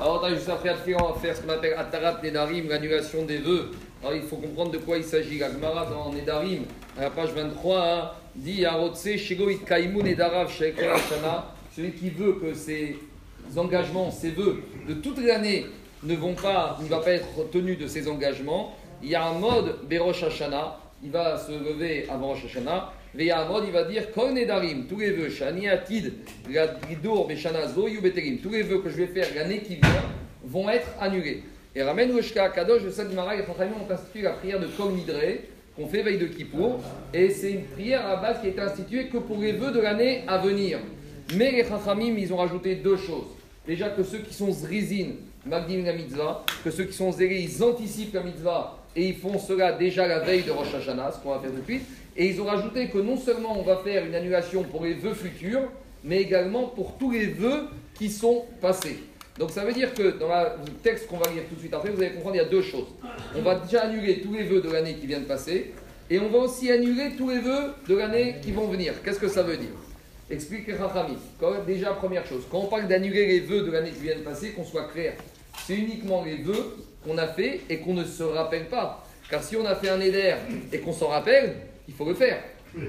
Alors, on juste après on va faire ce qu'on appelle Atarat Nedarim, l'annulation des vœux. Alors, il faut comprendre de quoi il s'agit. La Gemara dans Nedarim, à la page 23, hein, dit. Celui qui veut que ses engagements, ses vœux de toute l'année ne vont pas, ne va pas être tenu de ses engagements. Il y a un mode Berosh Hashana, il va se lever avant Rosh Hashanah. Il va dire tous les vœux, Shani Atid, Beterim, tous les vœux que je vais faire l'année qui vient vont être annulés. Et ramène le Shka Kadosh de cette Mara, et ont institué la prière de Kol Nidre, qu'on fait veille de Kippour. Et c'est une prière à base qui a été instituée que pour les vœux de l'année à venir. Mais les Chachamim, ils ont rajouté deux choses. Déjà que ceux qui sont Zrizin, Magdim la mitzvah, que ceux qui sont zélés, ils anticipent la mitzvah et ils font cela déjà la veille de Rosh Hashanah, ce qu'on va faire tout de suite. Et ils ont rajouté que non seulement on va faire une annulation pour les vœux futurs, mais également pour tous les vœux qui sont passés. Donc ça veut dire que dans le texte qu'on va lire tout de suite après, vous allez comprendre, il y a deux choses. On va déjà annuler tous les vœux de l'année qui vient de passer, et on va aussi annuler tous les vœux de l'année qui vont venir. Qu'est-ce que ça veut dire? Explique Rachami. Déjà, première chose, quand on parle d'annuler les vœux de l'année qui vient de passer, qu'on soit clair, c'est uniquement les vœux qu'on a fait et qu'on ne se rappelle pas. Car si on a fait un éder et qu'on s'en rappelle, il faut le faire.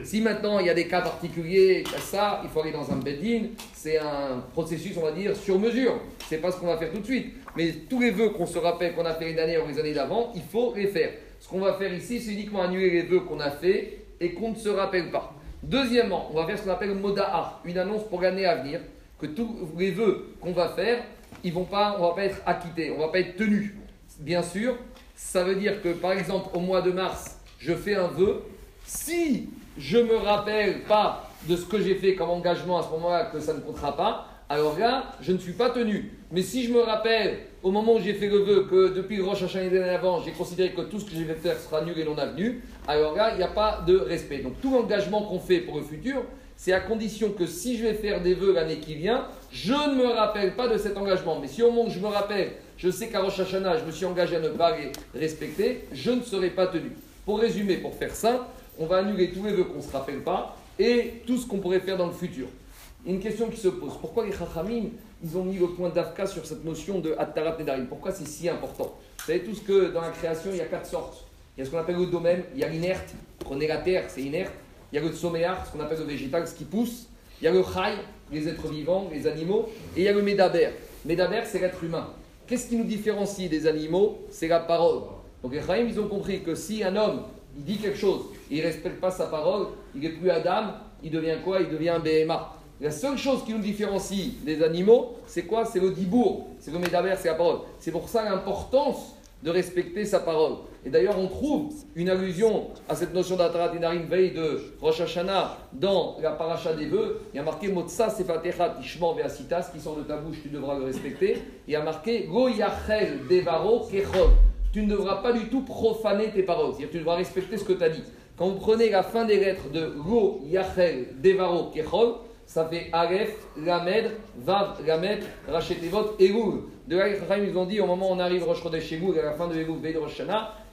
Si maintenant il y a des cas particuliers, ça, il faut aller dans un bedin, c'est un processus, on va dire, sur mesure. C'est pas ce qu'on va faire tout de suite. Mais tous les vœux qu'on se rappelle qu'on a fait une année ou les années d'avant, il faut les faire. Ce qu'on va faire ici, c'est uniquement annuler les vœux qu'on a fait et qu'on ne se rappelle pas. Deuxièmement, on va faire ce qu'on appelle moda'a, une annonce pour l'année à venir, que tous les vœux qu'on va faire, ils vont pas, on va pas être acquittés, on va pas être tenus. Bien sûr, ça veut dire que par exemple au mois de mars, je fais un vœu. Si je me rappelle pas de ce que j'ai fait comme engagement à ce moment-là, que ça ne comptera pas, alors là, je ne suis pas tenu. Mais si je me rappelle au moment où j'ai fait le vœu que depuis le Rosh Hashanah avant, j'ai considéré que tout ce que je vais faire sera nul et non avenu, alors là, il n'y a pas de respect. Donc tout engagement qu'on fait pour le futur, c'est à condition que si je vais faire des vœux l'année qui vient, je ne me rappelle pas de cet engagement. Mais si au moment où je me rappelle, je sais qu'à Rosh Hashanah, je me suis engagé à ne pas les respecter, je ne serai pas tenu. Pour résumer, pour faire ça, on va annuler tous les vœux qu'on ne se rappelle pas et tout ce qu'on pourrait faire dans le futur. Une question qui se pose, pourquoi les Chachamim, ils ont mis le point d'Afka sur cette notion de Attarat Nedarim? Pourquoi c'est si important? Vous savez tous que dans la création, il y a quatre sortes. Il y a ce qu'on appelle le domaine, il y a l'inerte, prenez la terre, c'est inerte. Il y a le soméar, ce qu'on appelle le végétal, ce qui pousse. Il y a le chai, les êtres vivants, les animaux. Et il y a le médaber. Médaber, c'est l'être humain. Qu'est-ce qui nous différencie des animaux? C'est la parole. Donc les chaim, ils ont compris que si un homme, dit quelque chose, il ne respecte pas sa parole, il n'est plus Adam, il devient quoi? Il devient un BMA. La seule chose qui nous différencie des animaux, c'est quoi? C'est le dibour, c'est le médaber, c'est la parole. C'est pour ça l'importance de respecter sa parole. Et d'ailleurs, on trouve une allusion à cette notion d'Atarat Inarim veille de Rosh Hashanah dans la paracha des vœux. Il y a marqué Motsa Sefatecha Tishmor Veasitas, qui sort de ta bouche, tu devras le respecter. Il y a marqué Go Yachel Devaro Kechol. Tu ne devras pas du tout profaner tes paroles, c'est-à-dire tu devras respecter ce que tu as dit. Quand vous prenez la fin des lettres de Go Yachel Devaro Kechol, ça fait Aleph, Lamed, Vav, Lamed, Rachetevot, Elul. De là, ils ont dit au moment où on arrive Rosh Chodesh Elul, à la fin de Elul, Rosh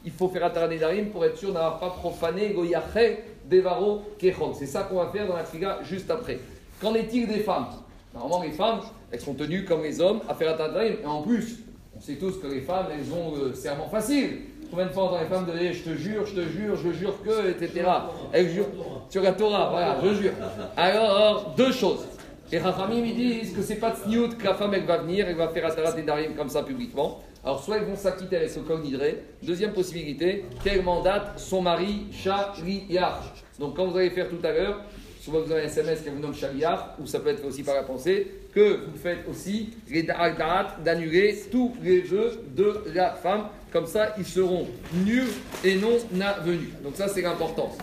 il faut faire Ataradé Darim pour être sûr d'avoir pas profané Goyaché, Devaro, Kechol. C'est ça qu'on va faire dans la Figa juste après. Qu'en est-il des femmes? Normalement, les femmes, elles sont tenues comme les hommes à faire Darim. Et en plus, on sait tous que les femmes, elles ont le serment facile. Combien de fois entend les femmes Je te jure, je te jure, je jure que, etc. Elles jurent sur la Torah, voilà, je jure. Alors, deux choses. Et Rachamim, ils disent que c'est pas de que la femme, elle va venir, elle va faire Atarat et Darim comme ça publiquement. Alors, soit ils vont s'acquitter avec ce nidré. Deuxième possibilité, qu'elle mandate? Son mari Shaliach. Donc, quand vous allez faire tout à l'heure, soit vous avez un SMS qui vous nomme Shaliach, ou ça peut être aussi par la pensée, que vous faites aussi les d'annuler tous les jeux de la femme. Comme ça, ils seront nus et non avenus. Donc, ça, c'est l'importance.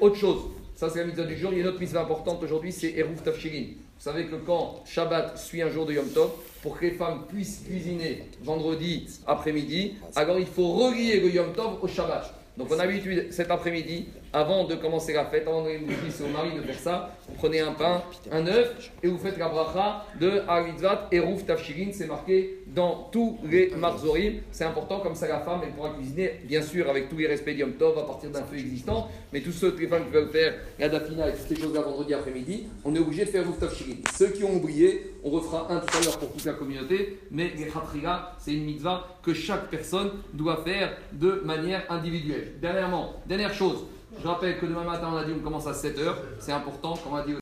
Autre chose. Ça, c'est la mise du jour. Il y a une autre mise importante aujourd'hui, c'est Eruv Tafshirin. Vous savez que quand Shabbat suit un jour de Yom Tov, pour que les femmes puissent cuisiner vendredi après-midi, alors il faut relier le Yom Tov au Shabbat. Donc on a l'habitude cet après-midi avant de commencer la fête, avant de donner au mari de faire ça, vous prenez un pain, un œuf, et vous faites la bracha de Aritzvat et Rouf Tafshirin, c'est marqué dans tous les marzorim. C'est important, comme ça la femme, elle pourra cuisiner, bien sûr, avec tous les respects d'Yom Tov, à partir d'un feu existant, mais tous ceux, les femmes qui veulent faire la dafina et toutes ces choses-là vendredi après-midi, on est obligé de faire Rouf Tafshirin. Ceux qui ont oublié, on refera un tout à l'heure pour toute la communauté, mais les Khatriga, c'est une mitzvah que chaque personne doit faire de manière individuelle. Dernièrement, dernière chose, je rappelle que demain matin, on a dit on commence à 7h, c'est important, comme on a dit